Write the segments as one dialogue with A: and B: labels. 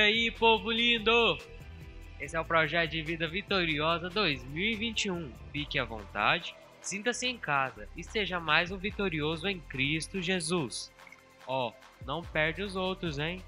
A: aí, povo lindo? Esse é o Projeto de Vida Vitoriosa 2021. Fique à vontade, sinta-se em casa e seja mais um vitorioso em Cristo Jesus. Ó, oh, não perde os outros, hein?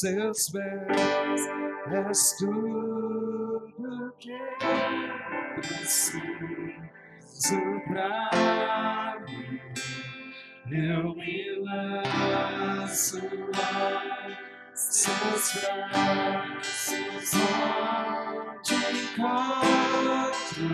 B: Seus pés és tudo que preciso pra mim. Eu me lanço aos seus braços, onde encontro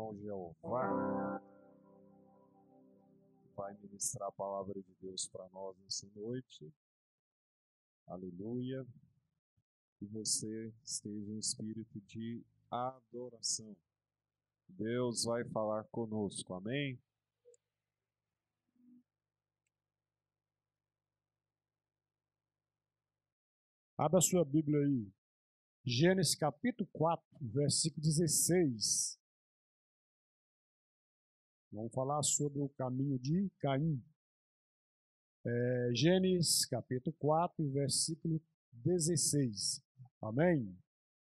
B: irmão Jeová, vai ministrar a palavra de Deus para nós nessa noite. Aleluia. Que você esteja em espírito de adoração. Deus vai falar conosco, amém?
C: Abra sua Bíblia aí. Gênesis capítulo 4, versículo 16. Vamos falar sobre o caminho de Caim. É, Gênesis capítulo 4, versículo 16. Amém?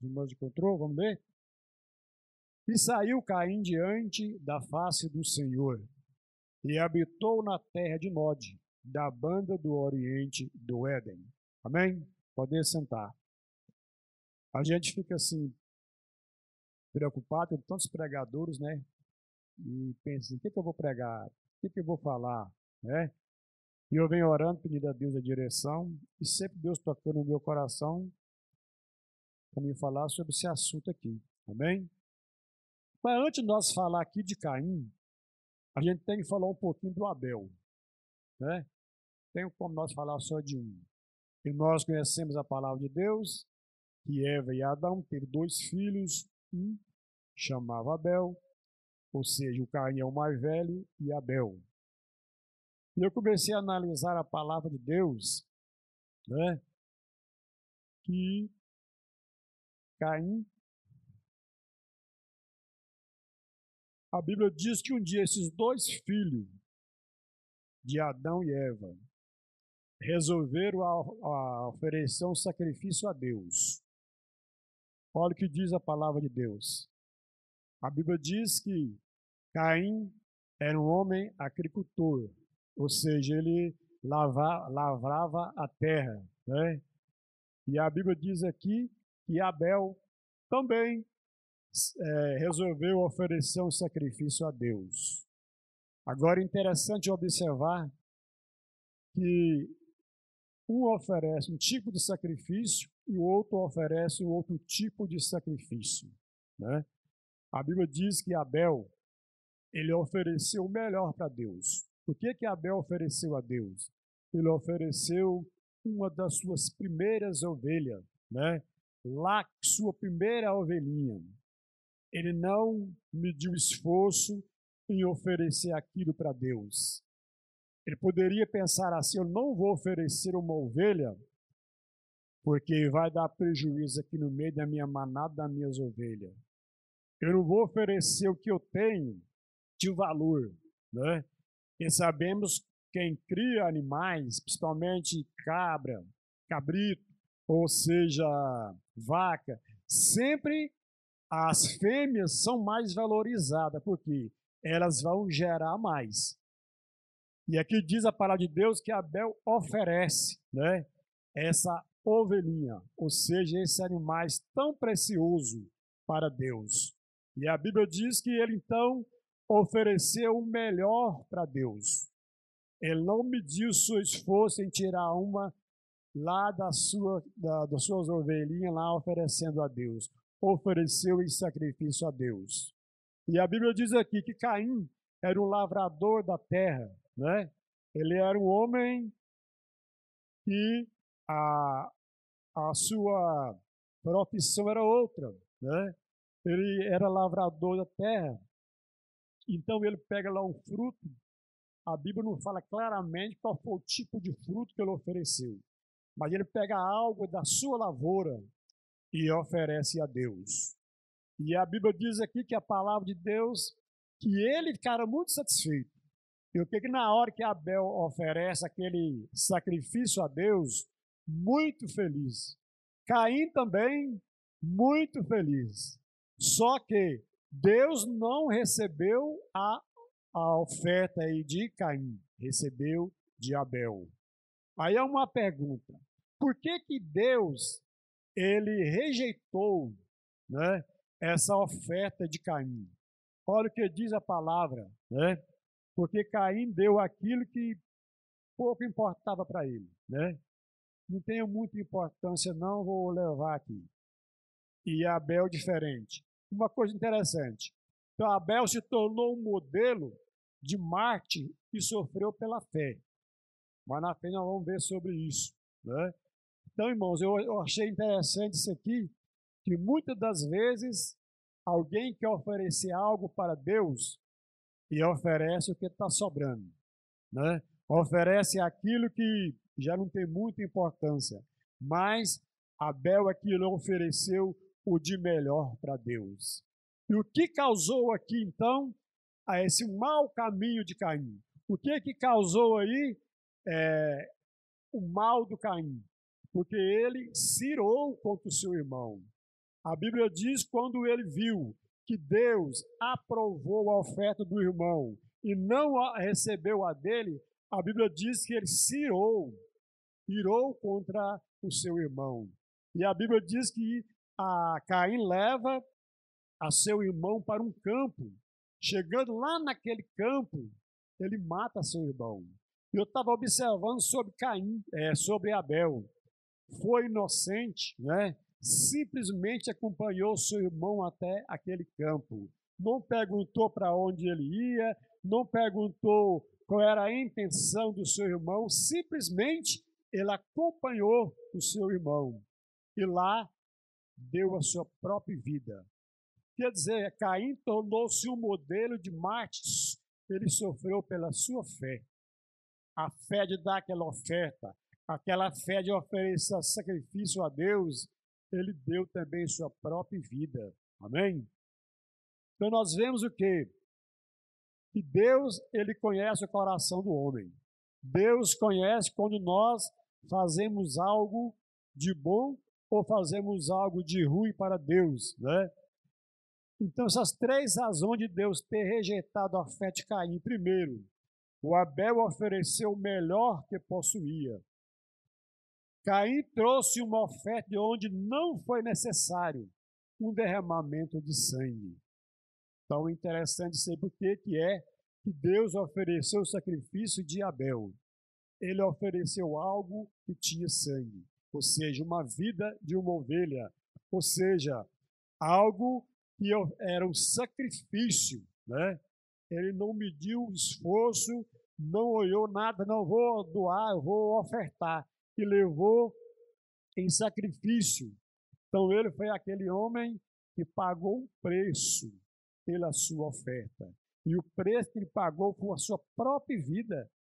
C: Irmãos de controle, vamos ver? E saiu Caim diante da face do Senhor, e habitou na terra de Nod, da banda do oriente do Éden. Amém? Poder sentar. A gente fica assim, preocupado com tantos pregadores, né? E pensa assim, o que, que eu vou pregar? O que, que eu vou falar? Né? E eu venho orando, pedindo a Deus a direção, e sempre Deus tocando no meu coração para me falar sobre esse assunto aqui. Amém? Mas antes de nós falar aqui de Caim, a gente tem que falar um pouquinho do Abel. Né? Tem como nós falar só de um. E nós conhecemos a palavra de Deus, que Eva e Adão teve dois filhos, um chamava Abel, ou seja, o Caim é o mais velho, e Abel. E eu comecei a analisar a palavra de Deus, né? que Caim A Bíblia diz que um dia esses dois filhos de Adão e Eva resolveram a, a oferecer um sacrifício a Deus. Olha o que diz a palavra de Deus. A Bíblia diz que Caim era um homem agricultor, ou seja, ele lava, lavrava a terra. Né? E a Bíblia diz aqui que Abel também é, resolveu oferecer um sacrifício a Deus. Agora, interessante observar que um oferece um tipo de sacrifício e o outro oferece um outro tipo de sacrifício. Né? A Bíblia diz que Abel ele ofereceu o melhor para Deus. O que que Abel ofereceu a Deus? Ele ofereceu uma das suas primeiras ovelhas, né? Lá sua primeira ovelhinha ele não mediu esforço em oferecer aquilo para Deus. Ele poderia pensar assim: eu não vou oferecer uma ovelha, porque vai dar prejuízo aqui no meio da minha manada, das minhas ovelhas. Eu não vou oferecer o que eu tenho de valor, né? E sabemos quem cria animais, principalmente cabra, cabrito, ou seja, vaca, sempre as fêmeas são mais valorizadas, porque elas vão gerar mais. E aqui diz a palavra de Deus que Abel oferece né, essa ovelhinha, ou seja, esse animal tão precioso para Deus. E a Bíblia diz que ele então ofereceu o melhor para Deus. Ele não mediu seu esforço em tirar uma lá da sua, da, das suas ovelhinhas lá oferecendo a Deus ofereceu em sacrifício a Deus. E a Bíblia diz aqui que Caim era um lavrador da terra, né? Ele era um homem que a, a sua profissão era outra, né? Ele era lavrador da terra. Então ele pega lá um fruto. A Bíblia não fala claramente qual foi o tipo de fruto que ele ofereceu. Mas ele pega algo da sua lavoura e oferece a Deus. E a Bíblia diz aqui que a palavra de Deus, que ele ficara muito satisfeito. E o que que na hora que Abel oferece aquele sacrifício a Deus, muito feliz. Caim também, muito feliz. Só que Deus não recebeu a, a oferta aí de Caim, recebeu de Abel. Aí é uma pergunta: por que que Deus ele rejeitou né, essa oferta de Caim. Olha o que diz a palavra, né? Porque Caim deu aquilo que pouco importava para ele, né? Não tenho muita importância, não vou levar aqui. E Abel diferente. Uma coisa interessante. Então Abel se tornou um modelo de Marte e sofreu pela fé. Mas na frente nós vamos ver sobre isso. Né? Então, irmãos, eu, eu achei interessante isso aqui, que muitas das vezes alguém quer oferecer algo para Deus e oferece o que está sobrando. Né? Oferece aquilo que já não tem muita importância. Mas Abel aqui ofereceu o de melhor para Deus. E o que causou aqui então a esse mau caminho de Caim? O que que causou aí é, o mal do Caim? Porque ele cirou contra o seu irmão. A Bíblia diz quando ele viu que Deus aprovou a oferta do irmão e não a recebeu a dele, a Bíblia diz que ele cirou, irou contra o seu irmão. E a Bíblia diz que a Caim leva a seu irmão para um campo. Chegando lá naquele campo, ele mata seu irmão. Eu estava observando sobre Caim, é, sobre Abel. Foi inocente, né? Simplesmente acompanhou seu irmão até aquele campo. Não perguntou para onde ele ia, não perguntou qual era a intenção do seu irmão, simplesmente ele acompanhou o seu irmão. E lá deu a sua própria vida. Quer dizer, Caim tornou-se um modelo de mártires. Ele sofreu pela sua fé. A fé de dar aquela oferta, aquela fé de oferecer sacrifício a Deus, ele deu também sua própria vida. Amém? Então nós vemos o quê? Que Deus, ele conhece o coração do homem. Deus conhece quando nós fazemos algo de bom ou fazemos algo de ruim para Deus, né? Então, essas três razões de Deus ter rejeitado a fé de Caim. Primeiro, o Abel ofereceu o melhor que possuía. Caim trouxe uma oferta de onde não foi necessário um derramamento de sangue. Então, é interessante saber que, que é que Deus ofereceu o sacrifício de Abel. Ele ofereceu algo que tinha sangue ou seja, uma vida de uma ovelha, ou seja, algo que era um sacrifício, né? Ele não mediu esforço, não olhou nada, não vou doar, eu vou ofertar, e levou em sacrifício. Então ele foi aquele homem que pagou um preço pela sua oferta. E o preço que ele pagou foi a sua própria vida,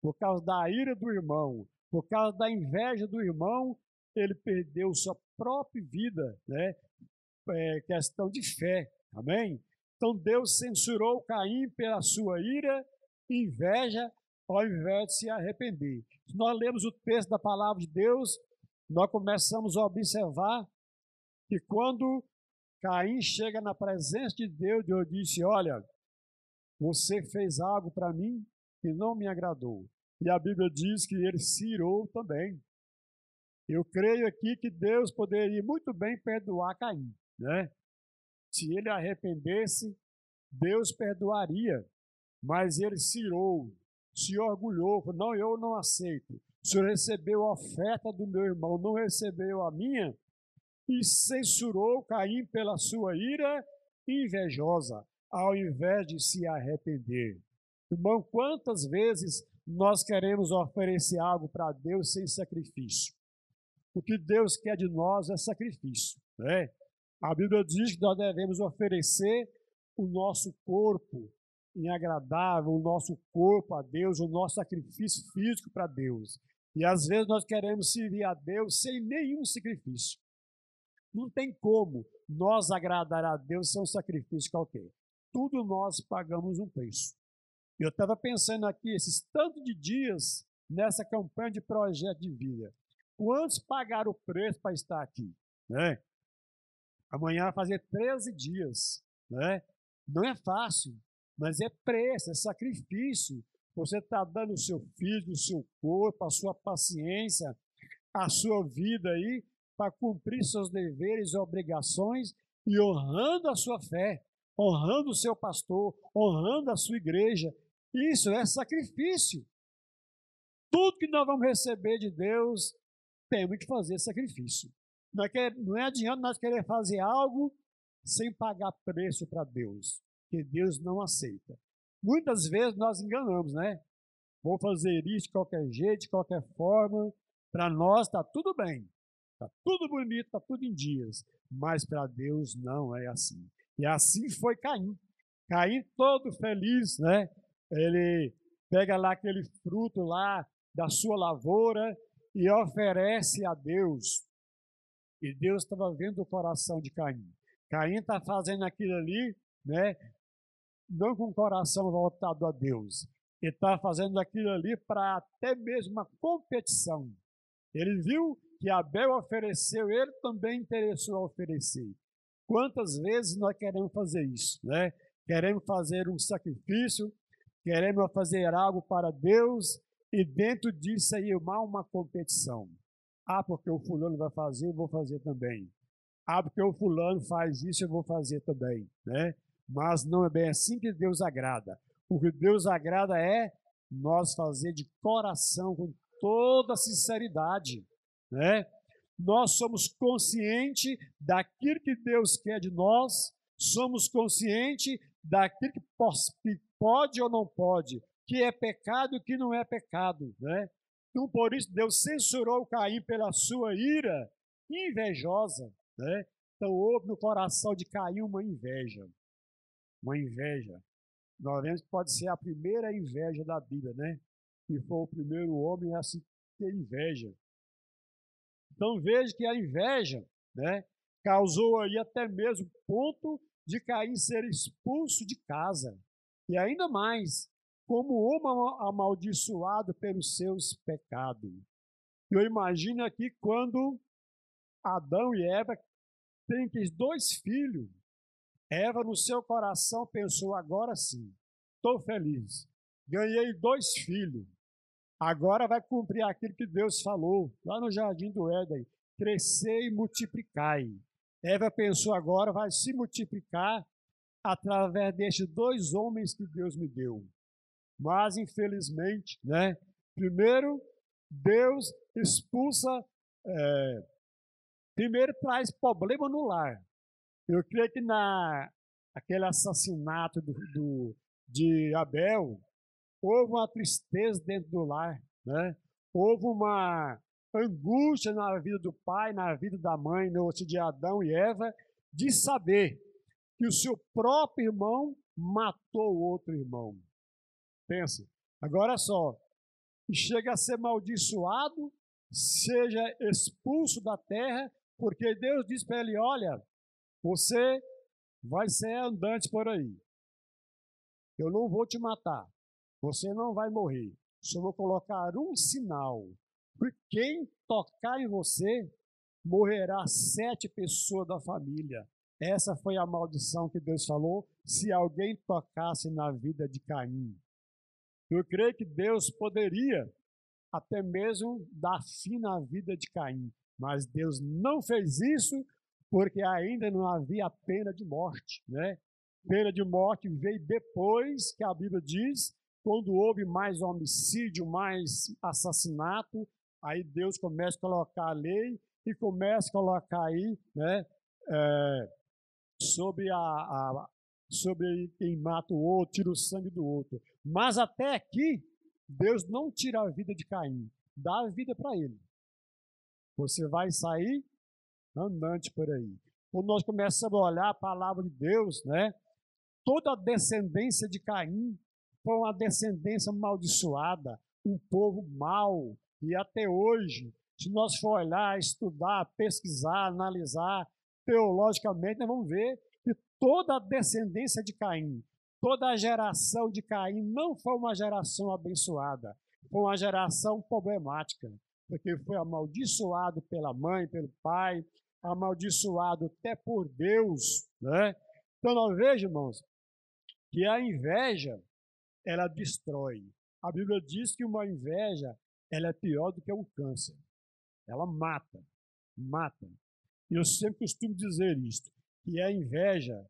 C: por causa da ira do irmão, por causa da inveja do irmão, ele perdeu sua própria vida, né? É questão de fé, amém? Então Deus censurou Caim pela sua ira e inveja, ao invés de se arrepender. Se nós lemos o texto da palavra de Deus, nós começamos a observar que quando Caim chega na presença de Deus, Deus disse: Olha, você fez algo para mim que não me agradou. E a Bíblia diz que ele se irou também. Eu creio aqui que Deus poderia muito bem perdoar Caim, né? Se ele arrependesse, Deus perdoaria. Mas ele se irou, se orgulhou, não, eu não aceito. O senhor recebeu a oferta do meu irmão, não recebeu a minha, e censurou Caim pela sua ira invejosa, ao invés de se arrepender. Irmão, quantas vezes nós queremos oferecer algo para Deus sem sacrifício. O que Deus quer de nós é sacrifício. Né? A Bíblia diz que nós devemos oferecer o nosso corpo em agradável, o nosso corpo a Deus, o nosso sacrifício físico para Deus. E às vezes nós queremos servir a Deus sem nenhum sacrifício. Não tem como nós agradar a Deus sem um sacrifício qualquer. Tudo nós pagamos um preço. Eu estava pensando aqui, esses tantos de dias nessa campanha de projeto de vida. Quantos pagaram o preço para estar aqui? Né? Amanhã vai fazer 13 dias. Né? Não é fácil, mas é preço, é sacrifício. Você está dando o seu filho, o seu corpo, a sua paciência, a sua vida aí, para cumprir seus deveres e obrigações e honrando a sua fé. honrando o seu pastor, honrando a sua igreja. Isso é sacrifício. Tudo que nós vamos receber de Deus, temos que fazer sacrifício. Não é, não é adianta nós querer fazer algo sem pagar preço para Deus, que Deus não aceita. Muitas vezes nós enganamos, né? Vou fazer isso de qualquer jeito, de qualquer forma. Para nós está tudo bem, está tudo bonito, está tudo em dias. Mas para Deus não é assim. E assim foi Caim. Caim todo feliz, né? Ele pega lá aquele fruto lá da sua lavoura e oferece a Deus. E Deus estava vendo o coração de Caim. Caim está fazendo aquilo ali, né? Não com o coração voltado a Deus. Ele está fazendo aquilo ali para até mesmo uma competição. Ele viu que Abel ofereceu, ele também interessou a oferecer. Quantas vezes nós queremos fazer isso, né? Queremos fazer um sacrifício, queremos fazer algo para Deus e dentro disso aí há uma competição. Ah, porque o fulano vai fazer, eu vou fazer também. Ah, porque o fulano faz isso, eu vou fazer também, né? Mas não é bem assim que Deus agrada. O que Deus agrada é nós fazer de coração, com toda sinceridade, né? Nós somos conscientes daquilo que Deus quer de nós, somos conscientes daquilo que pode ou não pode, que é pecado e que não é pecado, né? Então, por isso, Deus censurou Caim pela sua ira invejosa, né? Então, houve no coração de Caim uma inveja, uma inveja. Nós vemos que pode ser a primeira inveja da Bíblia, né? Que foi o primeiro homem a se ter inveja. Então, veja que a inveja, né? Causou aí até mesmo ponto de Caim ser expulso de casa. E ainda mais, como homem amaldiçoado pelos seus pecados. Eu imagino aqui quando Adão e Eva têm dois filhos. Eva, no seu coração, pensou: agora sim, estou feliz. Ganhei dois filhos. Agora vai cumprir aquilo que Deus falou lá no jardim do Éden: crescer e multiplicai. Eva pensou: agora vai se multiplicar através destes dois homens que Deus me deu. Mas, infelizmente, né, primeiro, Deus expulsa, é, primeiro traz problema no lar. Eu creio que na aquele assassinato do, do, de Abel, houve uma tristeza dentro do lar, né? houve uma angústia na vida do pai, na vida da mãe, no de Adão e Eva, de saber que o seu próprio irmão matou outro irmão. Pensa. Agora só, chega a ser maldiçoado, seja expulso da terra, porque Deus diz para ele: olha, você vai ser andante por aí. Eu não vou te matar. Você não vai morrer. Só vou colocar um sinal. Porque quem tocar em você, morrerá sete pessoas da família. Essa foi a maldição que Deus falou se alguém tocasse na vida de Caim. Eu creio que Deus poderia até mesmo dar fim na vida de Caim, mas Deus não fez isso porque ainda não havia pena de morte, né? Pena de morte veio depois que a Bíblia diz, quando houve mais homicídio, mais assassinato, aí Deus começa a colocar a lei e começa a colocar aí, né, é, sobre a, a, sobre quem mata o outro, tira o sangue do outro. Mas até aqui, Deus não tira a vida de Caim, dá a vida para ele. Você vai sair andante por aí. Quando nós começamos a olhar a palavra de Deus, né? Toda a descendência de Caim foi uma descendência amaldiçoada, um povo mau. E até hoje, se nós for olhar, estudar, pesquisar, analisar teologicamente, nós vamos ver toda a descendência de Caim, toda a geração de Caim não foi uma geração abençoada, foi uma geração problemática, porque foi amaldiçoado pela mãe, pelo pai, amaldiçoado até por Deus, né? Então nós vejamos, irmãos, que a inveja ela destrói. A Bíblia diz que uma inveja ela é pior do que um câncer. Ela mata, mata. E eu sempre costumo dizer isto que a inveja,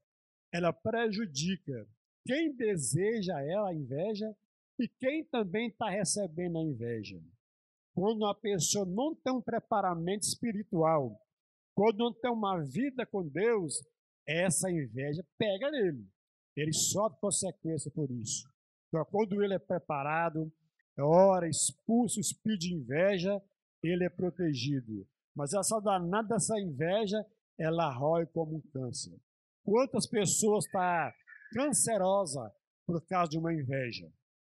C: ela prejudica quem deseja ela a inveja e quem também está recebendo a inveja. Quando uma pessoa não tem um preparamento espiritual, quando não tem uma vida com Deus, essa inveja pega nele. Ele sofre consequência por isso. Então, quando ele é preparado, ora, expulsa o espírito de inveja, ele é protegido. Mas essa danada dessa inveja, ela rói como um câncer. Quantas pessoas estão tá cancerosa por causa de uma inveja?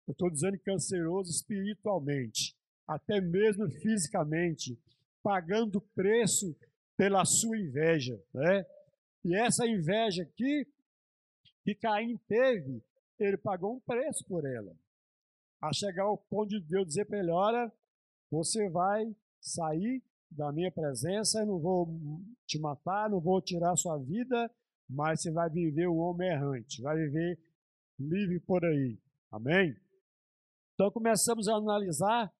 C: Eu estou dizendo canceroso espiritualmente, até mesmo fisicamente, pagando preço pela sua inveja, né? E essa inveja aqui que Caim teve, ele pagou um preço por ela. A chegar ao ponto de Deus dizer para ele: Olha, você vai sair da minha presença, eu não vou te matar, não vou tirar sua vida, mas você vai viver um homem errante, vai viver livre por aí. Amém? Então começamos a analisar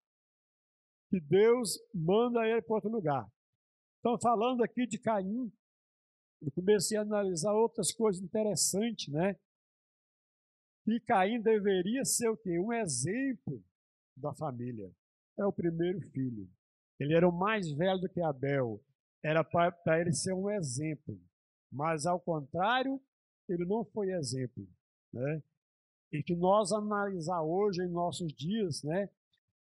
C: que Deus manda ele para outro lugar. Então, falando aqui de Caim, eu comecei a analisar outras coisas interessantes, né? E Caim deveria ser o quê? Um exemplo da família. É o primeiro filho. Ele era o mais velho do que Abel. Era para ele ser um exemplo. Mas, ao contrário, ele não foi exemplo. Né? E que nós analisar hoje, em nossos dias, né?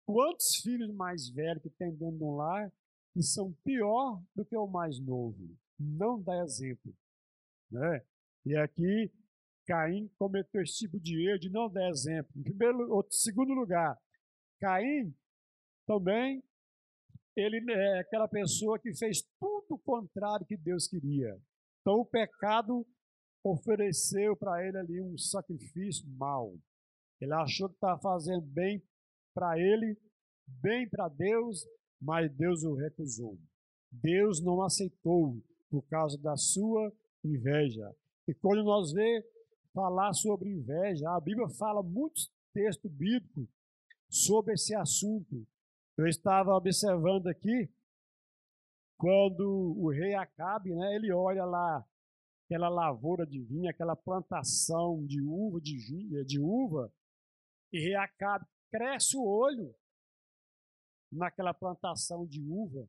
C: Quantos filhos mais velhos que tem dentro de um lar que são pior do que o mais novo? não dá exemplo. Né? E aqui, Caim cometeu esse tipo de erro de não dar exemplo. Em primeiro, segundo lugar, Caim também ele é aquela pessoa que fez tudo o contrário que Deus queria. Então o pecado ofereceu para ele ali um sacrifício mau. Ele achou que estava fazendo bem para ele, bem para Deus, mas Deus o recusou. Deus não aceitou por causa da sua inveja. E quando nós vê falar sobre inveja, a Bíblia fala muitos textos bíblicos sobre esse assunto. Eu estava observando aqui quando o rei Acabe, né, ele olha lá aquela lavoura de vinho, aquela plantação de uva, de, vinho, de uva, e rei Acabe cresce o olho naquela plantação de uva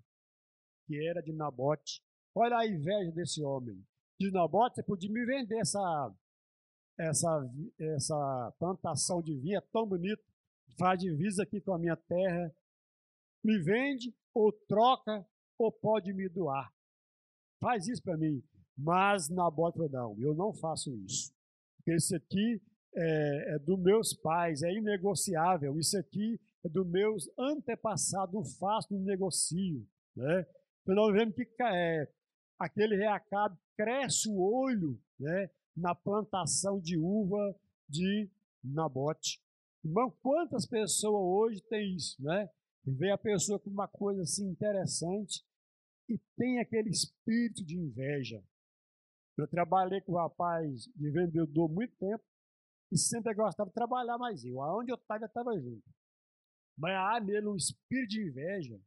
C: que era de Nabote. Olha a inveja desse homem. Diz Nabote, você podia me vender essa, essa, essa plantação de vinho, é tão bonito, faz divisa aqui com a minha terra. Me vende, ou troca, ou pode me doar. Faz isso para mim. Mas Nabote falou, não, eu não faço isso. Esse aqui é, é dos meus pais, é inegociável. Isso aqui é dos meus antepassados, não faço, não negocio. Né? Então nós vemos que é, aquele rei Acabe cresce o olho né, na plantação de uva de Nabote. Irmão, quantas pessoas hoje têm isso, né? Vê a pessoa com uma coisa assim interessante e tem aquele espírito de inveja. Eu trabalhei com um rapaz de vendedor muito tempo e sempre gostava de trabalhar mais eu. Aonde eu estava, eu estava junto. Mas há nele um espírito de inveja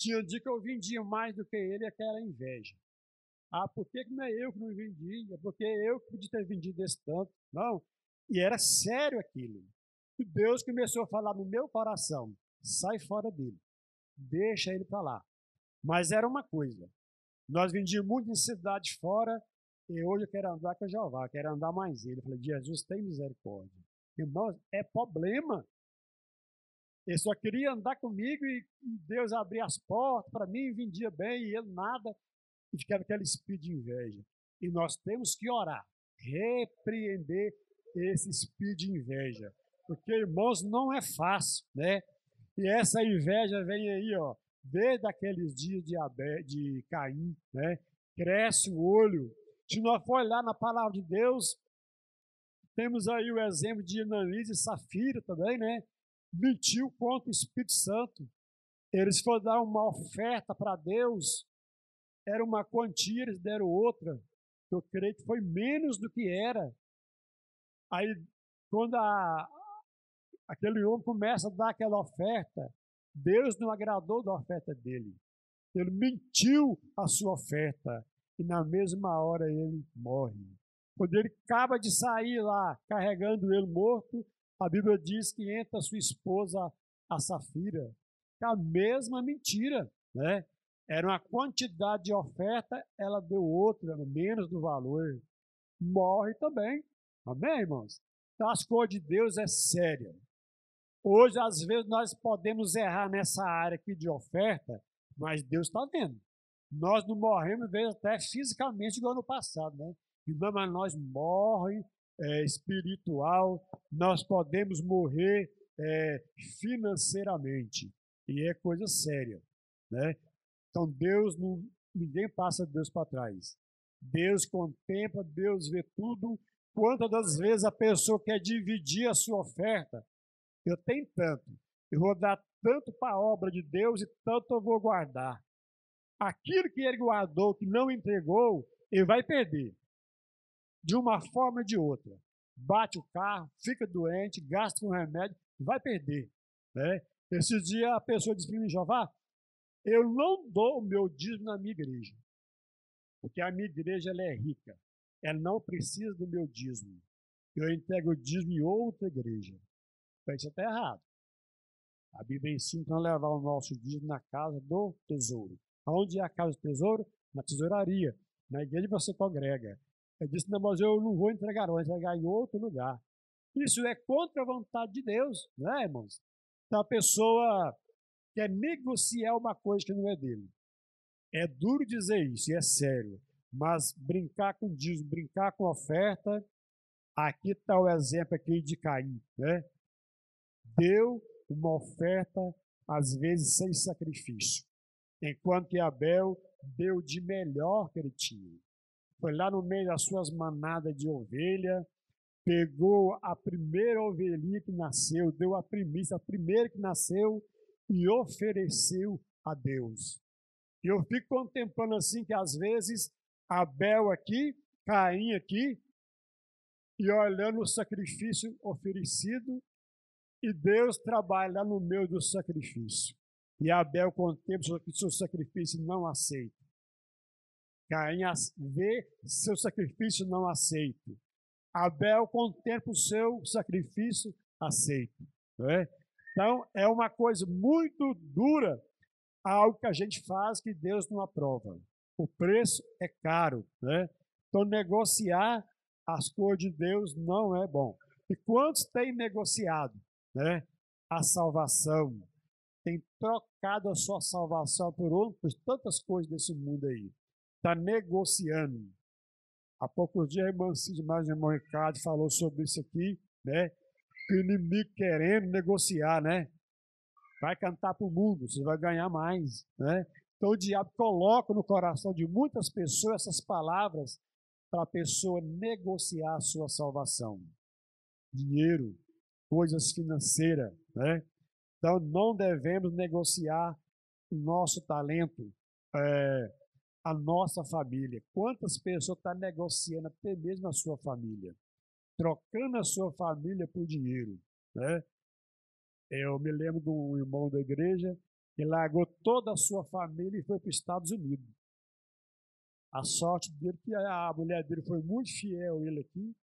C: tinha um dia que eu vendia mais do que ele, aquela inveja. Ah, por que não é eu que não vendi? É porque eu que podia ter vendido esse tanto. Não. E era sério aquilo. Deus começou a falar no meu coração: sai fora dele. Deixa ele para lá. Mas era uma coisa. Nós vendíamos muito em cidade fora, e hoje eu quero andar com Jeová, quero andar mais ele. Eu falei, Jesus, tem misericórdia. Irmãos, é problema. Ele só queria andar comigo e Deus abria as portas para mim, vendia bem, e ele nada, e ficava aquele espírito de inveja. E nós temos que orar, repreender esse espírito de inveja. Porque, irmãos, não é fácil, né? E essa inveja vem aí, ó, desde aqueles dias de, Abel, de Caim, né? Cresce o olho. Se nós for olhar na palavra de Deus, temos aí o exemplo de Ananias e Safira também, né? mentiu contra o Espírito Santo. Eles foram dar uma oferta para Deus, era uma quantia, eles deram outra. Eu creio que foi menos do que era. Aí, quando a, aquele homem começa a dar aquela oferta, Deus não agradou da oferta dele. Ele mentiu a sua oferta e na mesma hora ele morre. Quando ele acaba de sair lá, carregando ele morto, a Bíblia diz que entra sua esposa, a Safira. É a mesma mentira, né? Era uma quantidade de oferta, ela deu outra, menos do valor. Morre também. Amém, irmãos? Então as coisas de Deus é séria. Hoje, às vezes, nós podemos errar nessa área aqui de oferta, mas Deus está vendo. Nós não morremos, vezes, até fisicamente, igual no passado, né? Não, mas nós morre é, espiritual, nós podemos morrer é, financeiramente. E é coisa séria, né? Então, Deus não, ninguém passa Deus para trás. Deus contempla, Deus vê tudo. Quantas das vezes a pessoa quer dividir a sua oferta, eu tenho tanto. Eu vou dar tanto para a obra de Deus e tanto eu vou guardar. Aquilo que ele guardou, que não entregou, ele vai perder. De uma forma ou de outra. Bate o carro, fica doente, gasta com remédio, vai perder. Né? Esse dia a pessoa disse para mim, Jeová, eu não dou o meu dízimo na minha igreja. Porque a minha igreja ela é rica. Ela não precisa do meu dízimo. Eu entrego o dízimo em outra igreja. Então isso está errado. A Bíblia ensina para levar o nosso dízimo na casa do tesouro. Onde é a casa do tesouro? Na tesouraria. Na igreja você congrega. Eu disse, não, mas eu não vou entregar, vou entregar em outro lugar. Isso é contra a vontade de Deus, né, irmãos? Então a pessoa quer negociar uma coisa que não é dele. É duro dizer isso, e é sério. Mas brincar com dízimo, brincar com oferta, aqui está o exemplo aqui de Caim, né? deu uma oferta, às vezes sem sacrifício, enquanto que Abel deu de melhor que ele tinha. Foi lá no meio das suas manadas de ovelha, pegou a primeira ovelhinha que nasceu, deu a primícia, a primeira que nasceu, e ofereceu a Deus. E eu fico contemplando assim que às vezes Abel aqui, Caim aqui, e olhando o sacrifício oferecido e Deus trabalha no meio do sacrifício. E Abel contempla que seu sacrifício não aceita. Caim vê seu sacrifício não aceito. Abel contempla o seu sacrifício aceito. É? Então, é uma coisa muito dura, algo que a gente faz que Deus não aprova. O preço é caro. Né? Então, negociar as coisas de Deus não é bom. E quantos têm negociado? né? a salvação, tem trocado a sua salvação por outras tantas coisas desse mundo aí. Está negociando. Há poucos dias a irmã Cid, mais irmão Ricardo, falou sobre isso aqui, né? Inimigo querendo negociar, né? Vai cantar para o mundo, você vai ganhar mais, né? Então o diabo coloca no coração de muitas pessoas essas palavras para a pessoa negociar a sua salvação. Dinheiro, coisas financeiras, né? Então não devemos negociar o nosso talento, é, a nossa família. Quantas pessoas estão tá negociando até mesmo a sua família, trocando a sua família por dinheiro, né? Eu me lembro de um irmão da igreja que largou toda a sua família e foi para os Estados Unidos. A sorte dele que a mulher dele foi muito fiel ele aqui,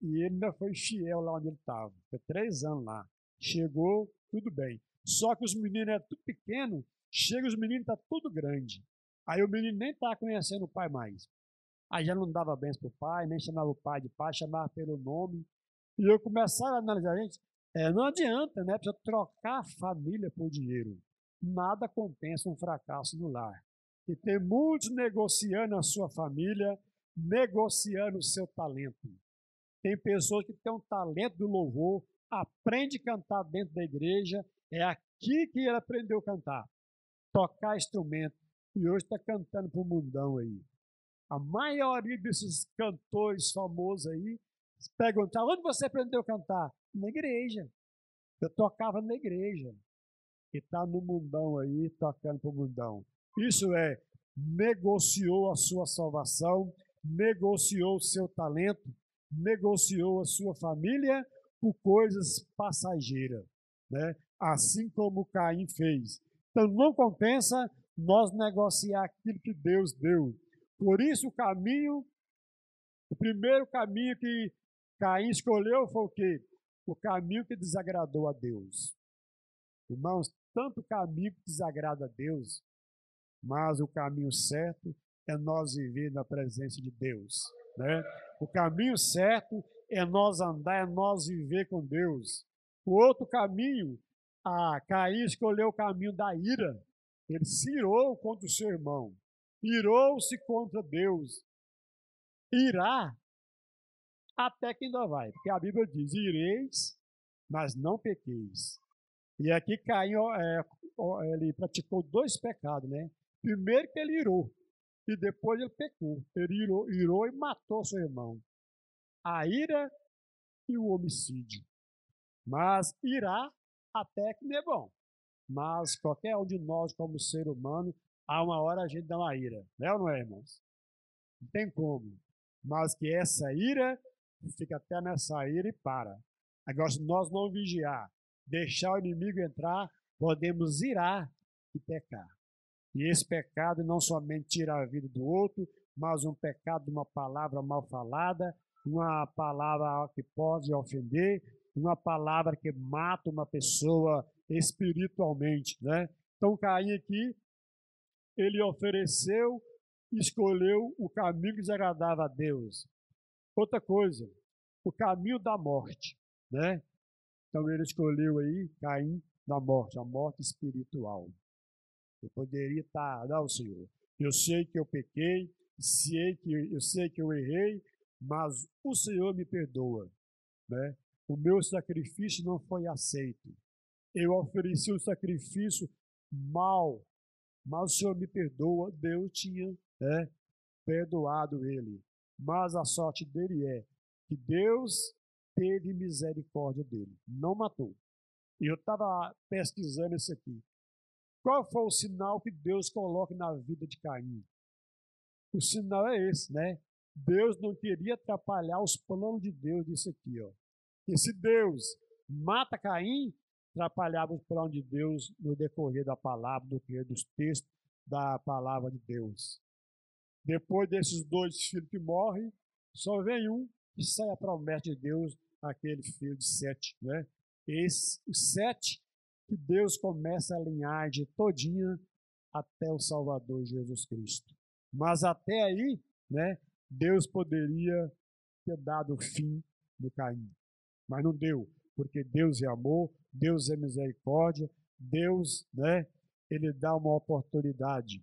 C: e ele ainda foi fiel lá onde ele estava. Foi três anos lá. Chegou, tudo bem. Só que os meninos eram tudo pequeno, chega os meninos, tá tudo grande. Aí o menino nem tá conhecendo o pai mais. Aí já não dava bens para o pai, nem chamava o pai de pai, chamava pelo nome. E eu começava a analisar, gente, é, não adianta, né? Precisa trocar a família por dinheiro. Nada compensa um fracasso no lar. E tem muitos negociando a sua família, negociando o seu talento. Tem pessoas que têm um talento do louvor, aprende a cantar dentro da igreja, é aqui que ele aprendeu a cantar, tocar instrumento, e hoje está cantando para o mundão aí. A maioria desses cantores famosos aí perguntam: onde você aprendeu a cantar? Na igreja. Eu tocava na igreja. E está no mundão aí, tocando para o mundão. Isso é, negociou a sua salvação, negociou o seu talento, negociou a sua família por coisas passageiras, né? assim como Caim fez. Então não compensa nós negociar aquilo que Deus deu. Por isso o caminho O primeiro caminho que Caim escolheu foi o quê? O caminho que desagradou a Deus. Irmãos, tanto caminho que desagrada a Deus, mas o caminho certo é nós viver na presença de Deus. Né? O caminho certo é nós andar, é nós viver com Deus. O outro caminho, a Caim escolheu o caminho da ira. Ele se irou contra o seu irmão. Irou-se contra Deus. Irá até que ainda vai. Porque a Bíblia diz, ireis, mas não pequeis. E aqui Caim, é, ele praticou dois pecados, né? Primeiro que ele irou e depois ele pecou. Ele irou, irou e matou seu irmão. A ira e o homicídio. Mas irá até que não é bom. Mas qualquer um de nós, como ser humano, há uma hora a gente dá uma ira. Né ou não é, irmãos? Não tem como. Mas que essa ira fica até nessa ira e para. Agora, se nós não vigiar, deixar o inimigo entrar, podemos irar e pecar. E esse pecado não somente tira a vida do outro, mas um pecado de uma palavra mal falada, uma palavra que pode ofender, uma palavra que mata uma pessoa espiritualmente, né? Então Caim aqui, ele ofereceu, escolheu o caminho que desagradava a Deus. Outra coisa, o caminho da morte, né? Então ele escolheu aí Caim da morte, a morte espiritual. Eu poderia estar, não, Senhor, eu sei que eu pequei, sei que, eu sei que eu errei, mas o Senhor me perdoa. Né? O meu sacrifício não foi aceito. Eu ofereci um sacrifício mal, mas o Senhor me perdoa. Deus tinha né, perdoado ele. Mas a sorte dele é que Deus teve misericórdia dele, não matou. E eu estava pesquisando isso aqui. Qual foi o sinal que Deus coloca na vida de Caim? O sinal é esse, né? Deus não queria atrapalhar os planos de Deus disso aqui, ó. E se Deus mata Caim, atrapalhava os planos de Deus no decorrer da palavra, no decorrer dos textos da palavra de Deus. Depois desses dois filhos que morrem, só vem um e sai a promessa de Deus, aquele filho de sete, né? Esse, os sete que Deus começa a linhagem todinha até o Salvador Jesus Cristo. Mas até aí, né, Deus poderia ter dado fim no Caim. Mas não deu, porque Deus é amor, Deus é misericórdia, Deus, né, ele dá uma oportunidade.